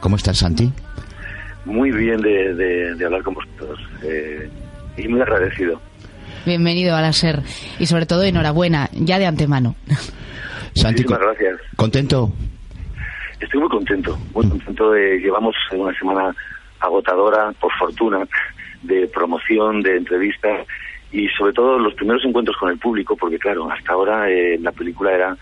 ¿Cómo estás, Santi? Muy bien de, de, de hablar con vosotros eh, y muy agradecido. Bienvenido a la SER y sobre todo enhorabuena, ya de antemano. Santi, Muchísimas gracias. ¿contento? Estoy muy contento, muy contento de llevamos una semana agotadora, por fortuna, de promoción, de entrevistas y sobre todo los primeros encuentros con el público, porque claro, hasta ahora eh, la película era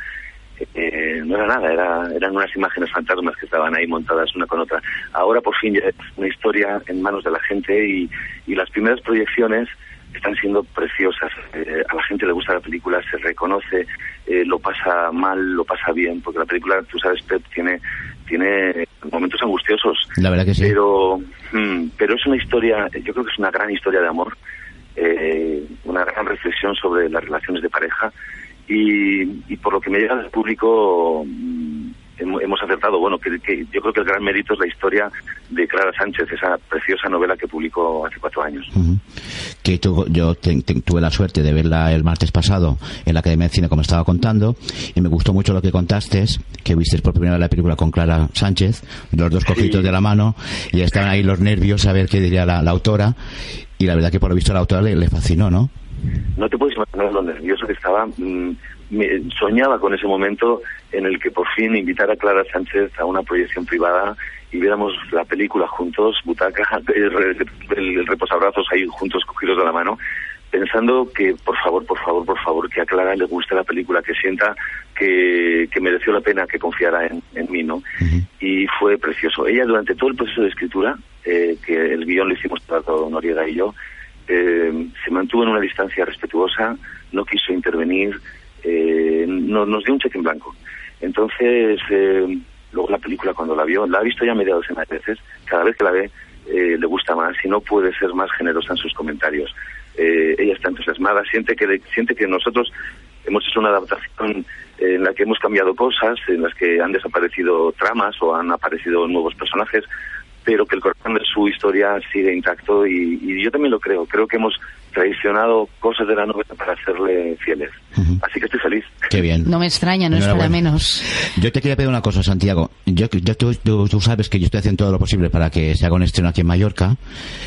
eh, no era nada, era, eran unas imágenes fantasmas que estaban ahí montadas una con otra. Ahora por fin ya es una historia en manos de la gente y, y las primeras proyecciones están siendo preciosas. Eh, a la gente le gusta la película, se reconoce, eh, lo pasa mal, lo pasa bien, porque la película, tú sabes, Pep, tiene, tiene momentos angustiosos. La verdad que sí. Pero, mm, pero es una historia, yo creo que es una gran historia de amor, eh, una gran reflexión sobre las relaciones de pareja y, y por lo que me llega del público mm, hem- hemos acertado. Bueno, que, que yo creo que el gran mérito es la historia de Clara Sánchez, esa preciosa novela que publicó hace cuatro años. Ujú. Que tu- yo te- te- tuve la suerte de verla el martes pasado en la Academia de Cine, como estaba contando, y me gustó mucho lo que contaste, que viste por primera vez la película con Clara Sánchez, los dos cogidos de la mano, y estaban ahí los nervios a ver qué diría la, la autora, y la verdad que por lo visto a la autora le, le fascinó, ¿no? No te puedes imaginar lo nervioso que estaba. mm, me- soñaba con ese momento en el que por fin invitara a Clara Sánchez a una proyección privada y viéramos la película juntos, butaca, el, re- el- el reposabrazos ahí juntos cogidos de la mano, pensando que por favor, por favor, por favor, que a Clara le guste la película, que sienta que, que mereció la pena que confiara en, en mí, ¿no? Y fue precioso. Ella durante todo el proceso de escritura, eh, que el guion lo hicimos todo Noriega y yo, eh, se mantuvo en una distancia respetuosa, no quiso intervenir, eh, no, nos dio un cheque en blanco. Entonces, eh, luego la película cuando la vio, la ha visto ya media docena de veces, cada vez que la ve eh, le gusta más y no puede ser más generosa en sus comentarios. Eh, ella está entusiasmada, siente que, siente que nosotros hemos hecho una adaptación en la que hemos cambiado cosas, en las que han desaparecido tramas o han aparecido nuevos personajes, pero que el corazón de su historia sigue intacto y, y yo también lo creo. Creo que hemos traicionado cosas de la novela para hacerle fieles. Así que estoy feliz. Qué bien. No me extraña, no es para menos. Yo te quería pedir una cosa, Santiago. Yo, yo- tú, tú- tú sabes que yo estoy haciendo todo lo posible para que se haga un estreno aquí en Mallorca.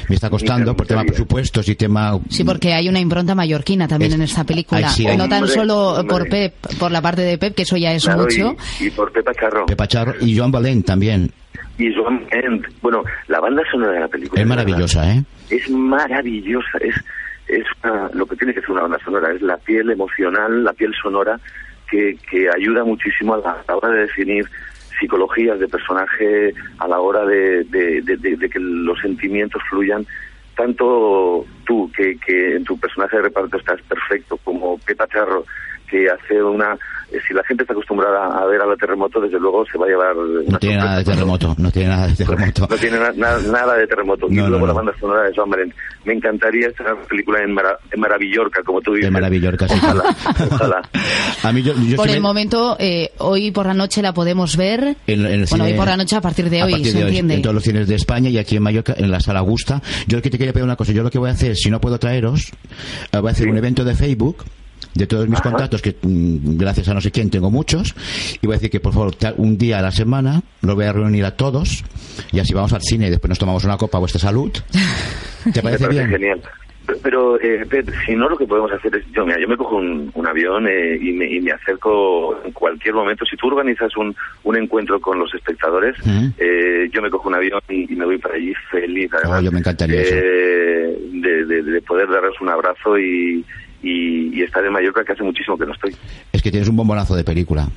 Me está costando por tema presupuestos y tema... Sí, porque hay una impronta mallorquina también en esta película. Ay, sí, hay- no tan Hombre, solo hombre. por Pep, por la parte de Pep, que eso ya es Claro, mucho. Y, y por Pepa Charro. Pepa Charro y Joan Valent también. Y Joan Kent. Bueno, la banda sonora de la película. Es maravillosa, ¿eh? Es maravillosa. Es, es una- lo que tiene que ser una banda sonora. Es la piel emocional, la piel sonora que, que ayuda muchísimo a la, a la hora de definir psicologías de personaje, a la hora de, de- de- de- de que los sentimientos fluyan. Tanto tú, que, que en tu personaje de reparto estás perfecto, como Pepa Charro, que hace una... eh, Si la gente está acostumbrada a ver a la terremoto, desde luego se va a llevar... No una tiene nada de terremoto, no tiene nada de terremoto. No tiene na- na- nada de terremoto. No, y luego no, la no. banda sonora de Joan. Me encantaría esta película en, Mara, en Maravillorca, como tú dices. De Maravillorca, sí. Ojalá, ojalá. A mí yo, yo Por el me- momento, eh, hoy por la noche la podemos ver. En, en el bueno, hoy por la noche a partir de a hoy, partir se de hoy, entiende. en todos los cines de España y aquí en Mallorca, en la sala Augusta. Yo lo que te quería pedir una cosa, yo lo que voy a hacer, si no puedo traeros, eh, voy a hacer un evento de Facebook de todos mis contactos, que mm, gracias a no sé quién tengo muchos, y voy a decir que por favor un día a la semana los voy a reunir a todos y así vamos al cine y después nos tomamos una copa a vuestra salud. ¿Te Me parece bien? genial. Pero, eh, Pep, si no, lo que podemos hacer es, yo, mira, yo me cojo un, un avión eh, y, me, y me acerco en cualquier momento. Si tú organizas un, un encuentro con los espectadores, eh, yo me cojo un avión y, y me voy para allí feliz. Además, Oh, yo me encantaría eso. eh, de, de- de poder daros un abrazo y, y, y estar en Mallorca, que hace muchísimo que no estoy. Es que tienes un bombonazo de película.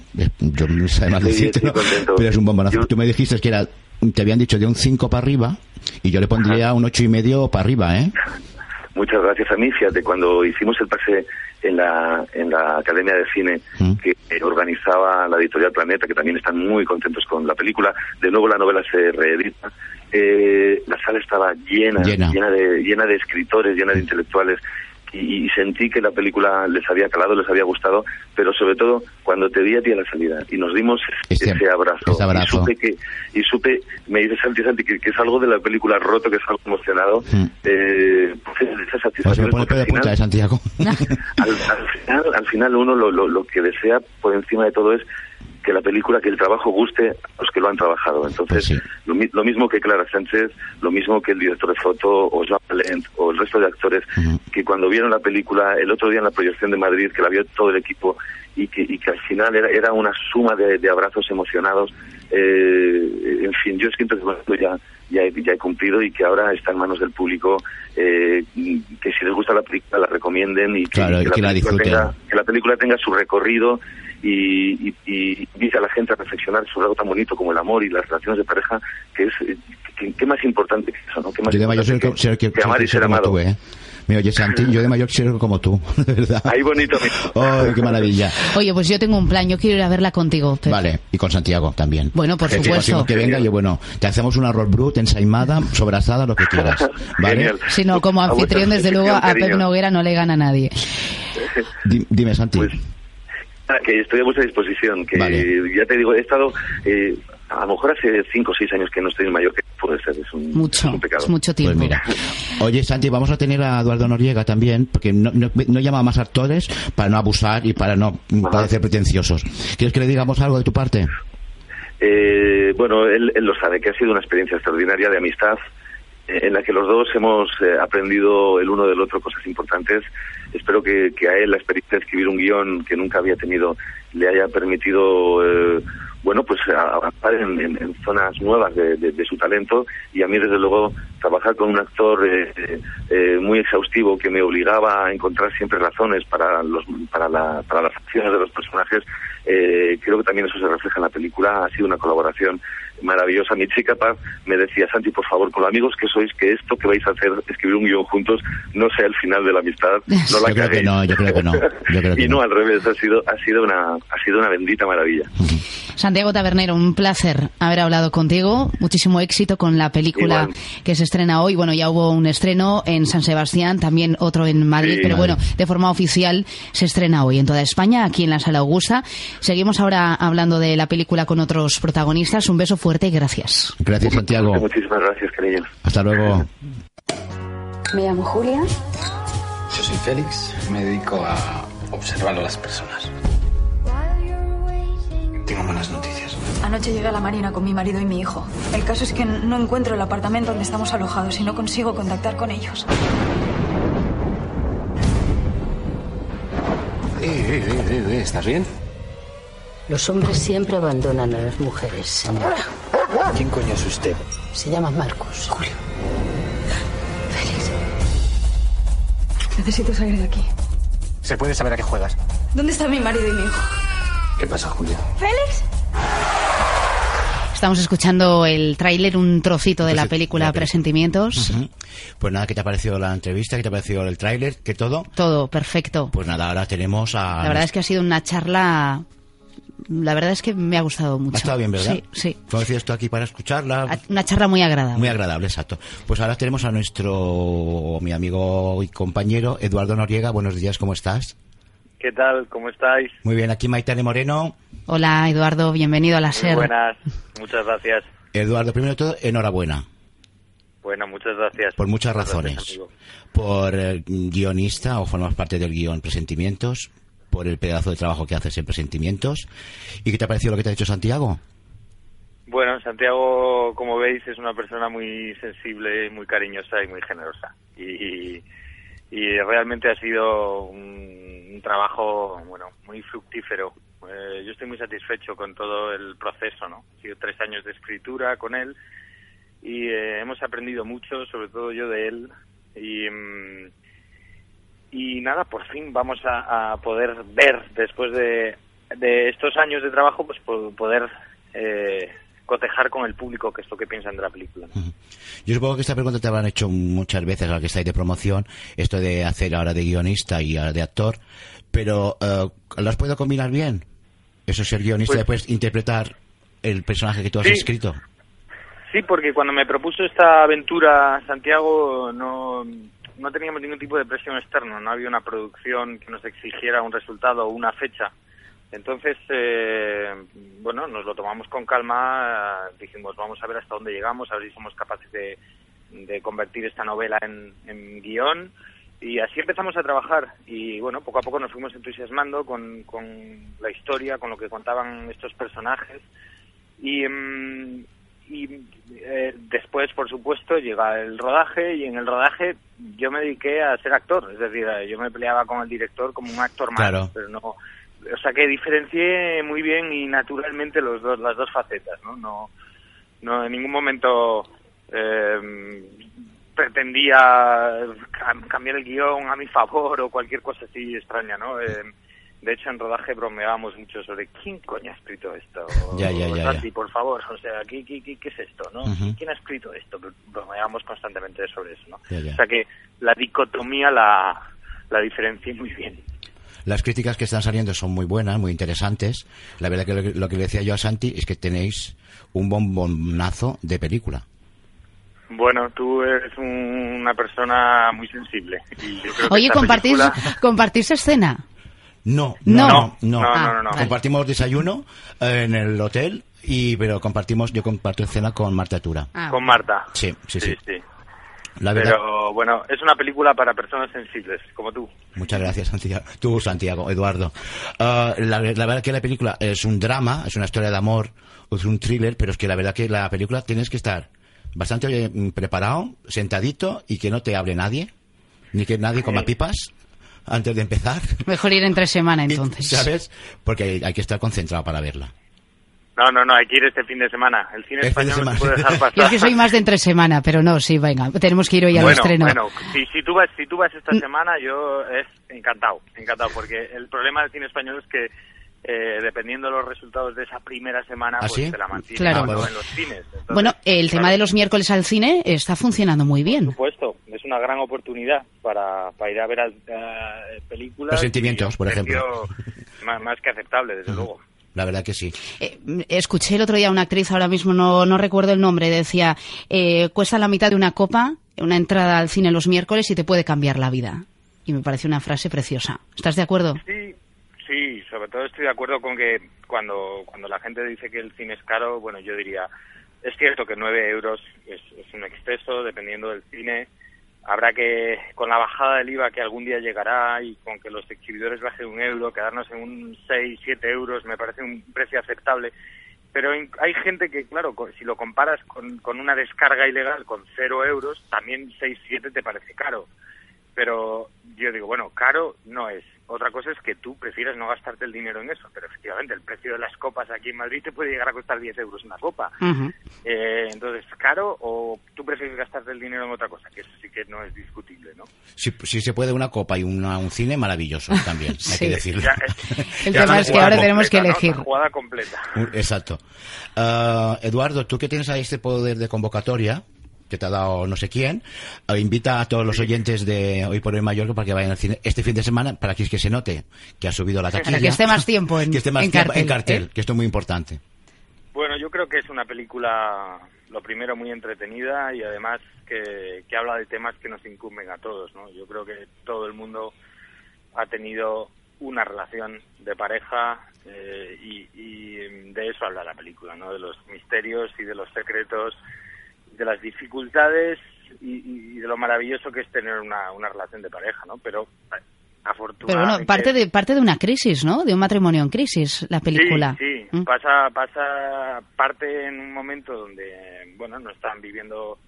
Yo no sé más decirte, estoy ¿no? contento. pero es un bombonazo. Yo- Tú me dijiste que era, te habían dicho de un 5 para arriba y yo le pondría un ocho y medio para arriba, ¿eh? Muchas gracias a mí. Fíjate, cuando hicimos el pase en la, en la Academia de Cine Mm. que organizaba la editorial Planeta, que también están muy contentos con la película. De nuevo la novela se reedita. Eh, la sala estaba llena, Llena. de, llena de escritores, llena de intelectuales. Y, y sentí que la película les había calado, les había gustado, pero sobre todo cuando te vi a ti a la salida y nos dimos Este- ese abrazo. ese abrazo. Y supe que, y supe, me dice Santi Santi que, que es algo de la película roto, que es algo emocionado. Mm. Eh, pues esa Pues me pone de Santiago. al final, al final uno lo, lo, lo que desea por encima de todo es que la película, que el trabajo guste a los que lo han trabajado. Entonces, Pues sí. lo, mi- lo mismo que Clara Sánchez, lo mismo que el director de foto, o Joan Valent, o el resto de actores, que cuando vieron la película el otro día en la proyección de Madrid, que la vio todo el equipo, y que, y que al final era, era una suma de, de abrazos emocionados. Eh, en fin, yo siento que esto ya, ya, he, ya he cumplido y que ahora está en manos del público, eh, que si les gusta la película la recomienden y que, Claro, y que la película disfruten. tenga, que la película tenga su recorrido y, y, a la gente a reflexionar sobre algo tan bonito como el amor y las relaciones de pareja, que es eh, qué más importante que eso, ¿no? ¿Qué más Yo soy, que amar y ser amado. tú, ¿eh? Me oye, Santi, yo de mayor soy como tú, de verdad. Ahí bonito. ¡Ay, qué maravilla! Oye, pues yo tengo un plan, yo quiero ir a verla contigo. Vale, y con Santiago también. Bueno, por Que si supuesto. que venga, yo, bueno, te hacemos un arroz brut, ensaimada, sobrasada, lo que quieras. ¿Vale? Genial. Si no, como anfitrión, desde luego, a Pep. Noguera no le gana a nadie. Di- Dime, Santi. Pues nada, que estoy a vuestra disposición, que Vale. ya te digo, he estado, eh, a lo mejor hace cinco o seis años que no estoy en Mallorca, puede ser, es un, Mucho, es un pecado. es mucho Pues tiempo. mira. Oye, Santi, vamos a tener a Eduardo Noriega también, porque no, no, no llama a más actores para no abusar y para no parecer pretenciosos. ¿Quieres que le digamos algo de tu parte? Eh, bueno, él, él lo sabe, que ha sido una experiencia extraordinaria de amistad eh, en la que los dos hemos eh, aprendido el uno del otro cosas importantes. Espero que, que a él la experiencia de escribir un guion que nunca había tenido le haya permitido, eh, bueno, pues avanzar en, zonas nuevas de, su talento y a mí, desde luego, trabajar con un actor eh, eh, eh, muy exhaustivo que me obligaba a encontrar siempre razones para, los, para, la- para las acciones de los personajes, eh, creo que también eso se refleja en la película. Ha sido una colaboración maravillosa. Mi chica Paz me decía, Santi, por favor, con los amigos que sois, que esto que vais a hacer, escribir un guion juntos, no sea el final de la amistad. La Yo creo que caguéis". no, yo creo que no, yo creo que y no, no. al revés, ha sido, ha sido una, ha sido una bendita maravilla. Santiago Tabernero, un placer haber hablado contigo. Muchísimo éxito con la película Igual. que se estrena hoy. Bueno, ya hubo un estreno en San Sebastián, también otro en Madrid, Sí. pero bueno, de forma oficial se estrena hoy en toda España, aquí en la Sala Augusta. Seguimos ahora hablando de la película con otros protagonistas. Un beso fuerte y gracias. Gracias, Santiago. Muchísimas gracias, cariño. Hasta luego. Me llamo Julia. Soy Félix, me dedico a observar a las personas. Tengo buenas noticias. Anoche llegué a la marina con mi marido y mi hijo. El caso es que no encuentro el apartamento donde estamos alojados y no consigo contactar con ellos. Eh, eh, eh, eh, eh, ¿Estás bien? Los hombres siempre abandonan a las mujeres, señora. ¿Quién coño es usted? Se llama Marcos. Julio. Necesito salir de aquí. ¿Se puede saber a qué juegas? ¿Dónde está mi marido y mi hijo? ¿Qué pasa, Julia? ¿Félix? Estamos escuchando el tráiler, un trocito de la película Presentimientos. Pues nada, ¿qué te ha parecido la entrevista? ¿Qué te ha parecido el tráiler? ¿Qué todo? Todo perfecto. Pues nada, ahora tenemos a... La verdad es que ha sido una charla. La verdad es que me ha gustado mucho. Ha estado bien, ¿verdad? Sí, sí. Como decías tú aquí para escucharla. Una charla muy agradable. Muy agradable, exacto. Pues ahora tenemos a nuestro, mi amigo y compañero Eduardo Noriega. Buenos días, ¿cómo estás? ¿Qué tal? ¿Cómo estáis? Muy bien, aquí Maitane Moreno. Hola, Eduardo, bienvenido a la SER. buenas. Muchas gracias. Eduardo, primero de todo, enhorabuena. Bueno, muchas gracias. Por muchas gracias, razones. amigo. Por eh, guionista o formas parte del guion Presentimientos. Por el pedazo de trabajo que haces en Presentimientos. ¿Y qué te ha parecido lo que te ha dicho Santiago? Bueno, Santiago, como veis, es una persona muy sensible, muy cariñosa y muy generosa. Y, y realmente ha sido un, trabajo, bueno, muy fructífero. Eh, yo estoy muy satisfecho con todo el proceso, ¿no? Ha sido tres años de escritura con él y eh, hemos aprendido mucho, sobre todo yo de él. Y, mm, y nada, por fin vamos a, a poder ver, después de, de estos años de trabajo, pues po- poder eh, cotejar con el público, que es lo que piensan de la película. Yo supongo que esta pregunta te habrán hecho muchas veces a la que estáis de promoción, esto de hacer ahora de guionista y ahora de actor, pero eh, ¿lo has podido combinar bien? Eso ser guionista y Pues- después interpretar el personaje que tú has Sí. escrito. Sí, porque cuando me propuso esta aventura Santiago no, no teníamos ningún tipo de presión externa, no había una producción que nos exigiera un resultado o una fecha. Entonces, eh, bueno, nos lo tomamos con calma, dijimos vamos a ver hasta dónde llegamos, a ver si somos capaces de, de convertir esta novela en, en guion y así empezamos a trabajar. Y bueno, poco a poco nos fuimos entusiasmando con, con la historia, con lo que contaban estos personajes. Y, mm, y eh, después, por supuesto, llega el rodaje y en el rodaje yo me dediqué a ser actor, es decir, eh, yo me peleaba con el director como un actor más, Claro. pero no, o sea que diferencié muy bien y naturalmente los dos, las dos facetas, ¿no? No, no en ningún momento eh, pretendía cam- cambiar el guion a mi favor o cualquier cosa así extraña, ¿no? Eh, de hecho, en rodaje bromeábamos mucho sobre quién coño ha escrito esto. Ya, ya, ya, Santi, ya. por favor, o sea, ¿qué, qué, qué, qué es esto, no? Ujú. ¿Quién ha escrito esto? Bromeábamos constantemente sobre eso, ¿no? Ya, ya. O sea que la dicotomía la, la diferencié muy bien. Las críticas que están saliendo son muy buenas, muy interesantes. La verdad que lo, que lo que le decía yo a Santi es que tenéis un bombonazo de película. Bueno, tú eres un- una persona muy sensible. Y yo creo que Oye, esta ¿compartís, película- ¿compartís escena? No, No. no, no. No, Ah, vale. Compartimos desayuno eh, en el hotel y pero compartimos yo comparto cena con Marta Tura. Ah, Con Marta. Sí, sí, sí. sí. La verdad. Pero bueno, es una película para personas sensibles, como tú. Muchas gracias, Santiago. Tú, Santiago, Eduardo. Ah, la, la verdad que la película es un drama, es una historia de amor, es un thriller, pero es que la verdad que la película tienes que estar bastante eh, preparado, sentadito y que no te hable nadie, ni que nadie coma pipas antes de empezar. Mejor ir entre semana entonces. ¿Sabes? Porque hay, hay que estar concentrado para verla. No, no, no, hay que ir este fin de semana. El cine de español no se puede dejar pasar. Yo es que soy más de entre semana, pero no, sí, venga, tenemos que ir hoy al bueno, estreno. bueno, si, si tú vas, si tú vas Mm. esta semana, yo es encantado, encantado, porque el problema del cine español es que eh, dependiendo de los resultados de esa primera semana, ¿Ah, pues sí? te la mantienen Claro. Ah, bueno. en los cines. Entonces, Bueno, el tema claro, de los miércoles al cine está funcionando muy bien. Por supuesto, es una gran oportunidad para, para ir a ver eh, películas. Los sentimientos, por ejemplo. Más, más que aceptable, desde luego. La verdad que sí. Eh, escuché el otro día a una actriz, ahora mismo no, no recuerdo el nombre, decía, eh, cuesta la mitad de una copa, una entrada al cine los miércoles y te puede cambiar la vida. Y me parece una frase preciosa. ¿Estás de acuerdo? Sí, sí, sobre todo estoy de acuerdo con que cuando, cuando la gente dice que el cine es caro, bueno, yo diría, es cierto que 9 euros es, es un exceso dependiendo del cine. Habrá que, con la bajada del IVA que algún día llegará y con que los exhibidores bajen un euro, quedarnos en un 6, 7 euros me parece un precio aceptable. Pero hay gente que, claro, si lo comparas con, con una descarga ilegal con 0 euros, también 6, 7 te parece caro pero yo digo, bueno, caro no es. Otra cosa es que tú prefieras no gastarte el dinero en eso, pero efectivamente el precio de las copas aquí en Madrid te puede llegar a costar 10 euros una copa. Eh, entonces, ¿caro o tú prefieres gastarte el dinero en otra cosa? Que eso sí que no es discutible, ¿no? Si, si se puede una copa y una- un cine, maravilloso también, hay que decirlo. Ya, es- El tema es que ahora tenemos que elegir. Jugada completa. Exacto. Ah, Eduardo, tú que tienes ahí este poder de convocatoria, que te ha dado no sé quién, eh, invita a todos los oyentes de Hoy por Hoy Mallorca para que vayan al cine este fin de semana, para que, que se note que ha subido la taquilla. Para que esté más tiempo en, que esté más en tiempo cartel. en cartel, ¿eh? que esto es muy importante. Bueno, yo creo que es una película, lo primero, muy entretenida y además que, que habla de temas que nos incumben a todos, ¿no? Yo creo que todo el mundo ha tenido una relación de pareja eh, y, y de eso habla la película, ¿no? De los misterios y de los secretos, de las dificultades y, y de lo maravilloso que es tener una, una relación de pareja, ¿no? Pero eh, Pero afortunadamente... bueno, parte de, parte de una crisis, ¿no? De un matrimonio en crisis, la película. Sí, sí. ¿Mm? Pasa, pasa parte en un momento donde, bueno, no están viviendo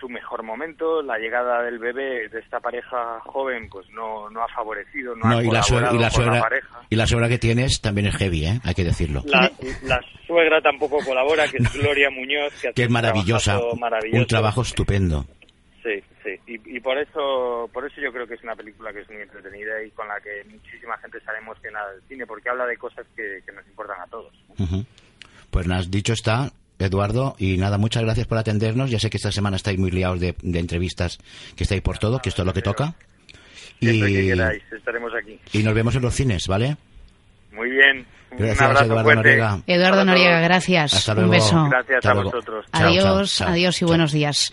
su mejor momento. La llegada del bebé de esta pareja joven, pues no, no ha favorecido, no, No, ha y la, suegra, colaborado y, la pareja. y la suegra que tienes también es heavy, ¿eh? hay que decirlo. La, la suegra tampoco colabora, que es Gloria Muñoz, que, que es maravillosa, un trabajo estupendo. Sí, sí. Y, y por eso por eso yo creo que es una película que es muy entretenida y con la que muchísima gente sale emocionada del cine, porque habla de cosas que, que nos importan a todos. Ujú. Pues has dicho está, Eduardo. Y nada, muchas gracias por atendernos. Ya sé que esta semana estáis muy liados de, de entrevistas, que estáis por todo, que esto es lo que toca. Que Y, queráis, estaremos aquí. y nos vemos en los cines, ¿vale? Muy bien. Gracias, un abrazo Eduardo fuerte. Noriega. Eduardo Noriega, gracias. Hasta Un luego. beso. Gracias Hasta a luego. vosotros. Chao, Adiós, chao, chao. adiós y buenos días.